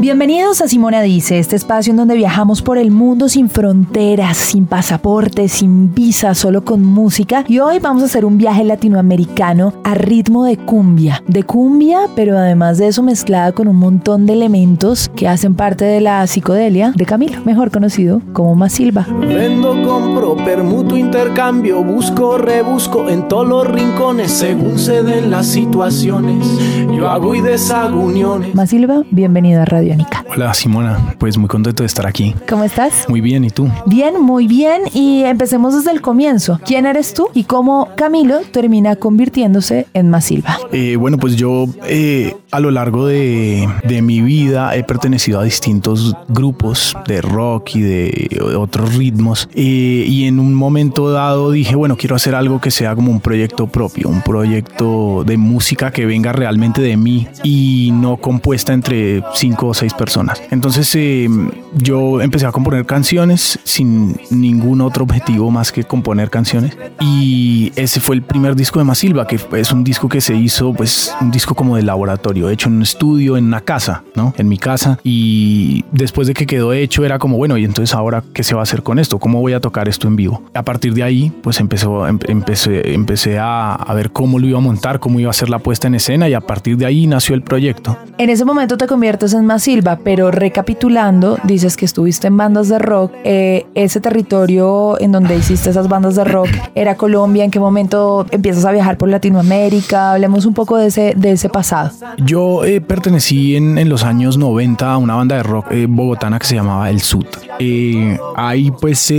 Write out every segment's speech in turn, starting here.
Bienvenidos a Simona Dice, este espacio en donde viajamos por el mundo sin fronteras, sin pasaportes, sin visa, solo con música. Y hoy vamos a hacer un viaje latinoamericano a ritmo de cumbia. De cumbia, pero además de eso mezclada con un montón de elementos que hacen parte de la psicodelia de Camilo, mejor conocido como Masilva. Vendo, compro, permuto, intercambio, busco, rebusco en todos los rincones según se den las situaciones. Yo hago y deshago uniones. Masilva, bienvenido a Radio Biónica. Hola Simona, pues muy contento de estar aquí. ¿Cómo estás? Muy bien, ¿y tú? Bien, muy bien. Y empecemos desde el comienzo. ¿Quién eres tú y cómo Camilo termina convirtiéndose en Masilva? Eh, bueno, pues yo eh, a lo largo de, mi vida he pertenecido a distintos grupos de rock y de otros ritmos. Eh, y en un momento dado dije, bueno, quiero hacer algo que sea como un proyecto propio, un proyecto de música que venga realmente de mí y no compuesta entre cinco o seis personas. Entonces eh, yo empecé a componer canciones sin ningún otro objetivo más que componer canciones. Y ese fue el primer disco de Masilva, que es un disco que se hizo, pues un disco como de laboratorio, hecho en un estudio, en una casa, ¿no? En mi casa. Y después de que quedó hecho era como, bueno, y entonces ahora, ¿qué se va a hacer con esto? ¿Cómo voy a tocar esto en vivo? A partir de ahí, pues empezó, em, empecé, empecé a, a ver cómo lo iba a montar, cómo iba a ser la puesta en escena y a partir de ahí nació el proyecto. En ese momento te conviertes en Masilva, pero recapitulando, dices que estuviste en bandas de rock. Eh, ese territorio en donde hiciste esas bandas de rock era Colombia. ¿En qué momento empiezas a viajar por Latinoamérica? Hablemos un poco de ese, de ese pasado. Yo eh, pertenecí en, en, los años 90 a una banda de rock eh, bogotana que se llamaba El Sud. ahí pues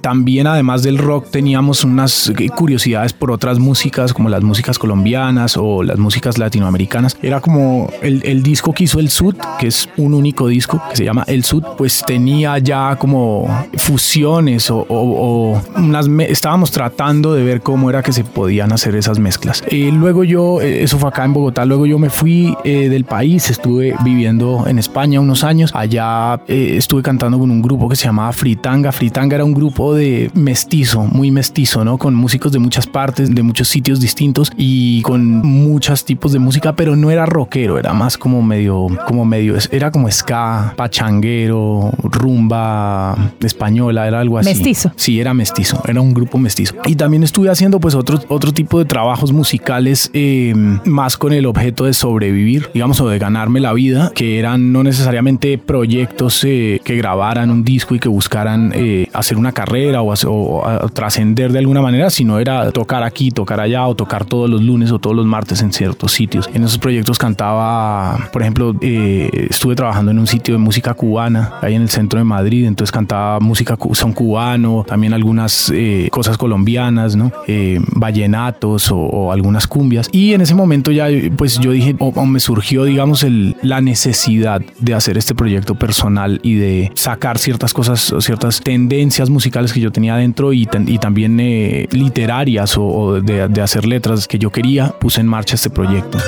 también además del rock teníamos unas curiosidades por otras músicas como las músicas colombianas o las músicas latinoamericanas. Era como el, el disco que hizo El Sud, que es un único disco que se llama El Sud, pues tenía ya como fusiones o, unas estábamos tratando de ver cómo era que se podían hacer esas mezclas. Eh, luego yo, eh, eso fue acá en Bogotá, luego yo me fui eh, del país, estuve viviendo en España unos años, allá estuve cantando con un grupo que se llamaba Fritanga. Fritanga era un grupo de mestizo, muy mestizo, ¿no? Con músicos de muchas partes, de muchos sitios distintos y con muchos tipos de música, pero no era rockero, era más como medio, como medio, era como ska, pachanguero, rumba española, era algo así. Mestizo. Sí, era mestizo, era un grupo mestizo. Y también estuve haciendo pues otro, otro tipo de trabajos musicales eh, más con el objeto de sobrevivir, digamos, o de ganarme la vida, que eran no necesariamente proyectos eh, que grabaran un disco y que buscaran eh, hacer una carrera o, o trascender de alguna manera, sino era tocar aquí, tocar allá o tocar todos los lunes o todos los martes en ciertos sitios. En esos proyectos cantaba, por ejemplo, estuve trabajando en un sitio de música cubana, ahí en el centro de Madrid, entonces cantaba música son cubano, también algunas eh, cosas colombianas, ¿no? Eh, vallenatos o, algunas cumbias. Y en ese momento ya, pues yo dije, o, me surgió, digamos, la necesidad de hacer este proyecto personal y de sacar ciertas cosas, ciertas tendencias musicales que yo tenía dentro y, también eh, literarias o, de, de hacer letras que yo quería, puse en marcha este proyecto.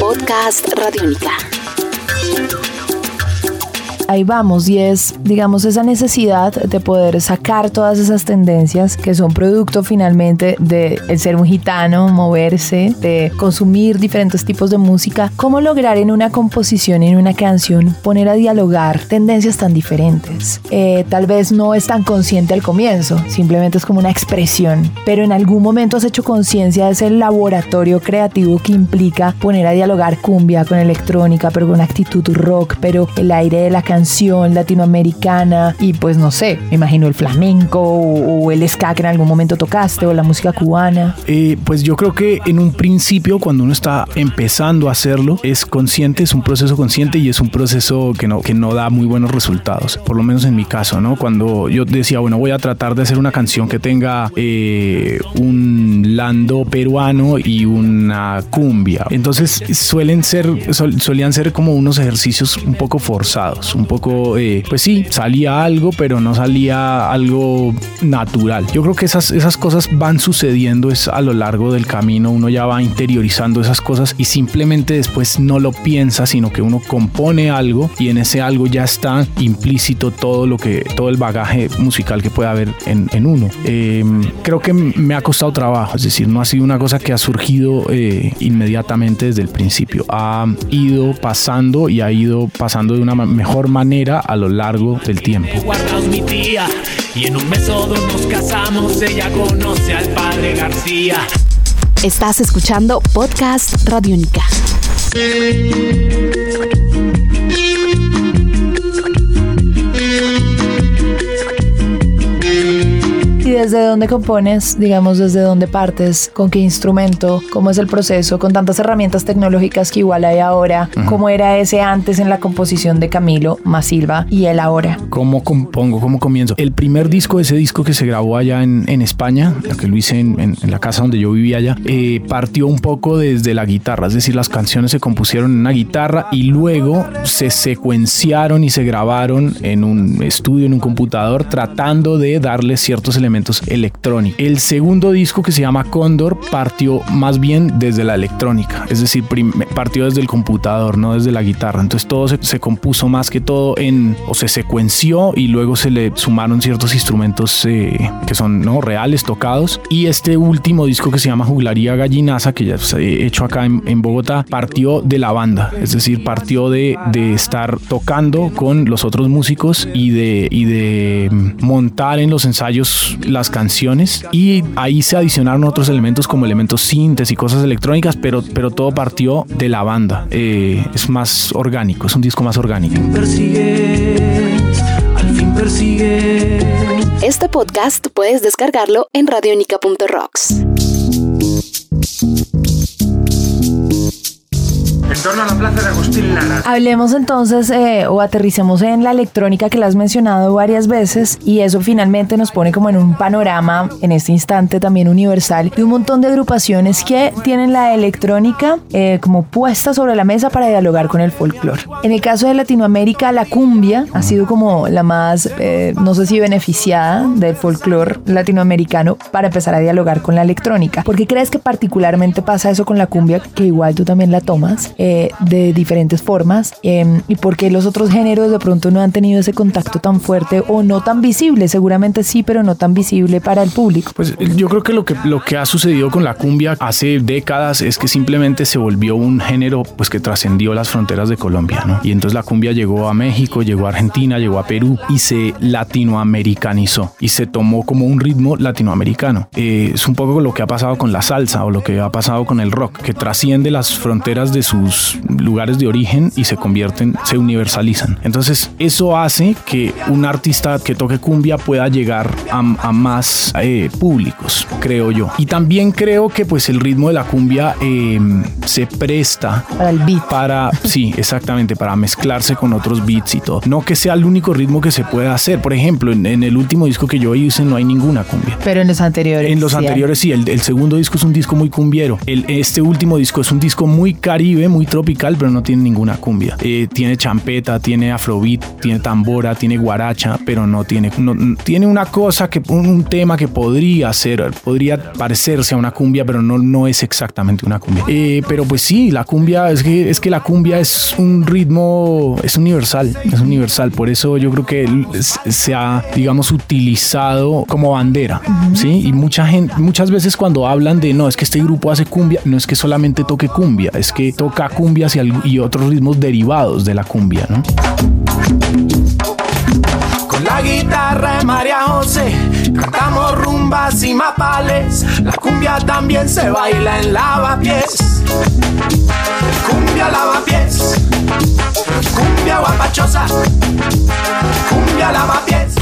Podcast Radiónica ahí vamos y es, digamos, esa necesidad de poder sacar todas esas tendencias que son producto finalmente de el ser un gitano, moverse, de consumir diferentes tipos de música. ¿Cómo lograr en una composición, en una canción, poner a dialogar tendencias tan diferentes? Eh, tal vez no es tan consciente al comienzo, simplemente es como una expresión, pero en algún momento has hecho conciencia de ese laboratorio creativo que implica poner a dialogar cumbia con electrónica, pero con actitud rock, pero el aire de la canción canción latinoamericana y pues no sé, me imagino el flamenco o, el ska que en algún momento tocaste o la música cubana? Eh, pues yo creo que en un principio cuando uno está empezando a hacerlo es consciente, es un proceso consciente y es un proceso que no, que no da muy buenos resultados, por lo menos en mi caso, ¿no? Cuando yo decía, bueno, voy a tratar de hacer una canción que tenga eh, un lando peruano y una cumbia. Entonces suelen ser, solían ser como unos ejercicios un poco forzados, un poco, eh, pues sí, salía algo, pero no salía algo natural. Yo creo que esas, esas cosas van sucediendo es a lo largo del camino, uno ya va interiorizando esas cosas y simplemente después no lo piensa, sino que uno compone algo y en ese algo ya está implícito todo lo que, todo el bagaje musical que puede haber en, en uno. Em, creo que me ha costado trabajo, es decir, no ha sido una cosa que ha surgido eh, inmediatamente desde el principio, ha ido pasando y ha ido pasando de una mejor manera a lo largo del tiempo. mi tía y en un método nos casamos, ella conoce al padre García. Estás escuchando Podcast Radio Única. Desde dónde compones, digamos, desde dónde partes, con qué instrumento, cómo es el proceso, con tantas herramientas tecnológicas que igual hay ahora, cómo era ese antes en la composición de Camilo Masilva y el ahora. ¿Cómo compongo? ¿Cómo comienzo? El primer disco, ese disco que se grabó allá en, en España, que lo hice en, la casa donde yo vivía allá, eh, partió un poco desde la guitarra, es decir, las canciones se compusieron en una guitarra y luego se secuenciaron y se grabaron en un estudio, en un computador, tratando de darle ciertos elementos electrónicos. El segundo disco que se llama Condor partió más bien desde la electrónica, es decir, partió desde el computador, no desde la guitarra. Entonces todo se, compuso más que todo en, o se secuenció y luego se le sumaron ciertos instrumentos eh, que son no reales, tocados. Y este último disco que se llama Juglaría Gallinaza, que ya se he hecho acá en, Bogotá, partió de la banda, es decir, partió de, de estar tocando con los otros músicos y de, y de montar en los ensayos las canciones y ahí se adicionaron otros elementos como elementos sintes y cosas electrónicas, pero, pero todo partió de la banda. Eh, es más orgánico, es un disco más orgánico. Este podcast puedes descargarlo en radionica.rocks. en torno a la plaza de Agustín Lara. Hablemos entonces eh, o aterricemos en la electrónica que la has mencionado varias veces y eso finalmente nos pone como en un panorama en este instante también universal de un montón de agrupaciones que tienen la electrónica eh, como puesta sobre la mesa para dialogar con el folclore. En el caso de Latinoamérica, la cumbia ha sido como la más, eh, no sé si beneficiada del folclore latinoamericano para empezar a dialogar con la electrónica. ¿Por qué crees que particularmente pasa eso con la cumbia, que igual tú también la tomas? Eh, de diferentes formas em, y por qué los otros géneros de pronto no han tenido ese contacto tan fuerte o no tan visible, seguramente sí, pero no tan visible para el público. Pues yo creo que lo que, lo que ha sucedido con la cumbia hace décadas es que simplemente se volvió un género pues que trascendió las fronteras de Colombia, ¿no? Y entonces la cumbia llegó a México, llegó a Argentina, llegó a Perú y se latinoamericanizó y se tomó como un ritmo latinoamericano. Eh, es un poco lo que ha pasado con la salsa o lo que ha pasado con el rock, que trasciende las fronteras de su lugares de origen y se convierten, se universalizan. Entonces eso hace que un artista que toque cumbia pueda llegar a, más eh, públicos, creo yo. Y también creo que pues el ritmo de la cumbia em, se presta para el beat. Para, sí, exactamente, para mezclarse con otros beats y todo. No que sea el único ritmo que se pueda hacer. Por ejemplo, en, el último disco que yo hice no hay ninguna cumbia. Pero en los anteriores. En los anteriores sí, el, segundo disco es un disco muy cumbiero. El, este último disco es un disco muy caribe, muy tropical, pero no tiene ninguna cumbia. Eh, tiene champeta, tiene afrobeat, tiene tambora, tiene guaracha, pero no tiene, tiene una cosa que, un, tema que podría ser, podría parecerse a una cumbia, pero no, no es exactamente una cumbia. Eh, pero pues sí, la cumbia, es que, es que la cumbia es un ritmo, es universal, es universal. Por eso yo creo que se ha, digamos, utilizado como bandera, ¿sí? Y mucha gente, muchas veces cuando hablan de, no, es que este grupo hace cumbia, no es que solamente toque cumbia, es que toca cumbias y, otros ritmos derivados de la cumbia, ¿no? Con la guitarra de María José cantamos rumbas y mapales. La cumbia también se baila en lavapiés. Cumbia lavapiés. Cumbia guapachosa. Cumbia lavapiés.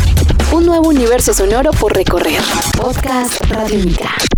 Un nuevo universo sonoro por recorrer. Podcast Radio Mica.